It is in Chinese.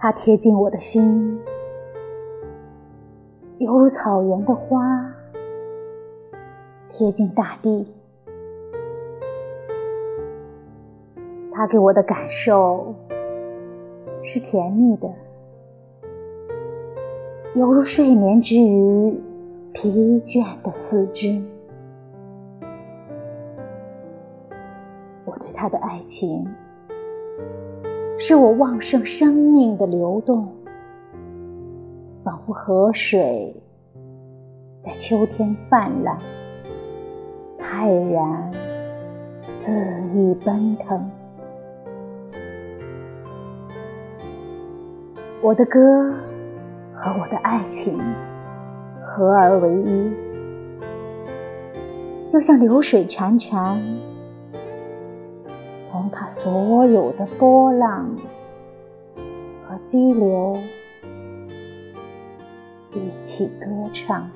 它贴近我的心，犹如草原的花贴近大地。它给我的感受是甜蜜的，犹如睡眠之余疲倦的四肢。我对他的爱情。是我旺盛生命的流动，仿佛河水在秋天泛滥，泰然恣意奔腾。我的歌和我的爱情合而为一，就像流水潺潺。同它所有的波浪和激流一起歌唱。